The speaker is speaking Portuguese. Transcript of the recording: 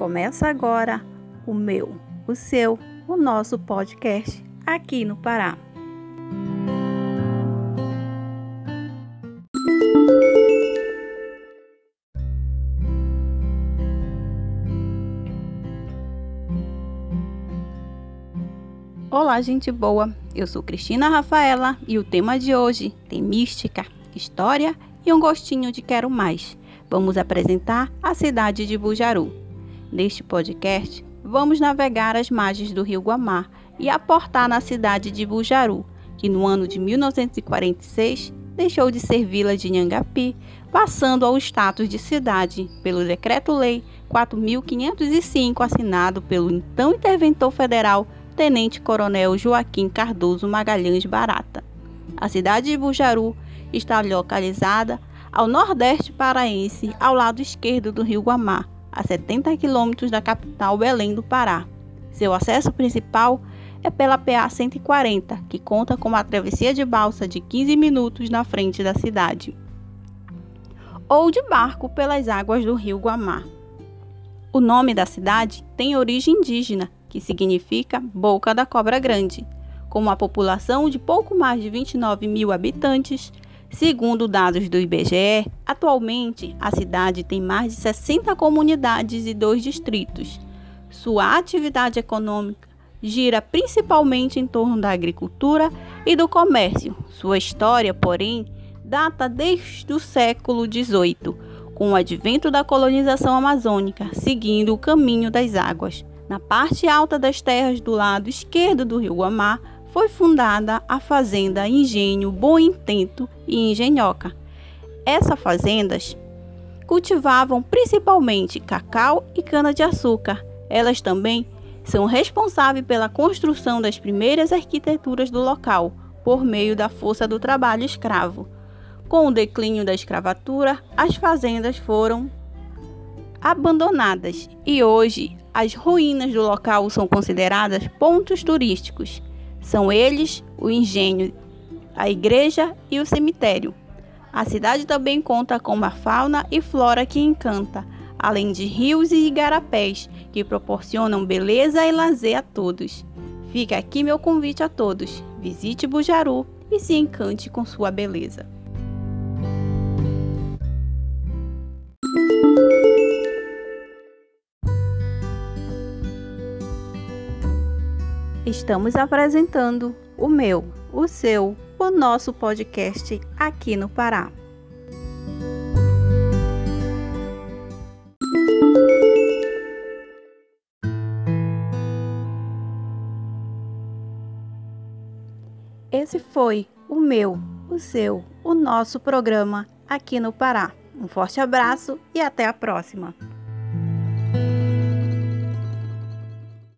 Começa agora o meu, o seu, o nosso podcast aqui no Pará. Olá, gente boa! Eu sou Cristina Rafaela e o tema de hoje tem mística, história e um gostinho de quero mais. Vamos apresentar a cidade de Bujaru. Neste podcast, vamos navegar as margens do rio Guamá e aportar na cidade de Bujaru, que no ano de 1946 deixou de ser vila de Nhangapi, passando ao status de cidade pelo Decreto-Lei 4505 assinado pelo então interventor federal Tenente Coronel Joaquim Cardoso Magalhães Barata. A cidade de Bujaru está localizada ao nordeste paraense, ao lado esquerdo do rio Guamá, a 70 quilômetros da capital Belém do Pará. Seu acesso principal é pela PA 140, que conta com uma travessia de balsa de 15 minutos na frente da cidade, ou de barco pelas águas do rio Guamá. O nome da cidade tem origem indígena que significa Boca da Cobra Grande, com uma população de pouco mais de 29 mil habitantes. Segundo dados do IBGE, atualmente a cidade tem mais de 60 comunidades e dois distritos. Sua atividade econômica gira principalmente em torno da agricultura e do comércio. Sua história, porém, data desde o século XVIII, com o advento da colonização amazônica, seguindo o caminho das águas. Na parte alta das terras do lado esquerdo do rio Guamá, foi fundada a fazenda Engenho Bom Intento e Engenhoca. Essas fazendas cultivavam principalmente cacau e cana-de-açúcar. Elas também são responsáveis pela construção das primeiras arquiteturas do local, por meio da força do trabalho escravo. Com o declínio da escravatura, as fazendas foram abandonadas e hoje as ruínas do local são consideradas pontos turísticos. São eles o engenho, a igreja e o cemitério. A cidade também conta com uma fauna e flora que encanta, além de rios e igarapés que proporcionam beleza e lazer a todos. Fica aqui meu convite a todos. Visite Bujaru e se encante com sua beleza. Estamos apresentando o meu, o seu, o nosso podcast aqui no Pará. Esse foi o meu, o seu, o nosso programa aqui no Pará. Um forte abraço e até a próxima!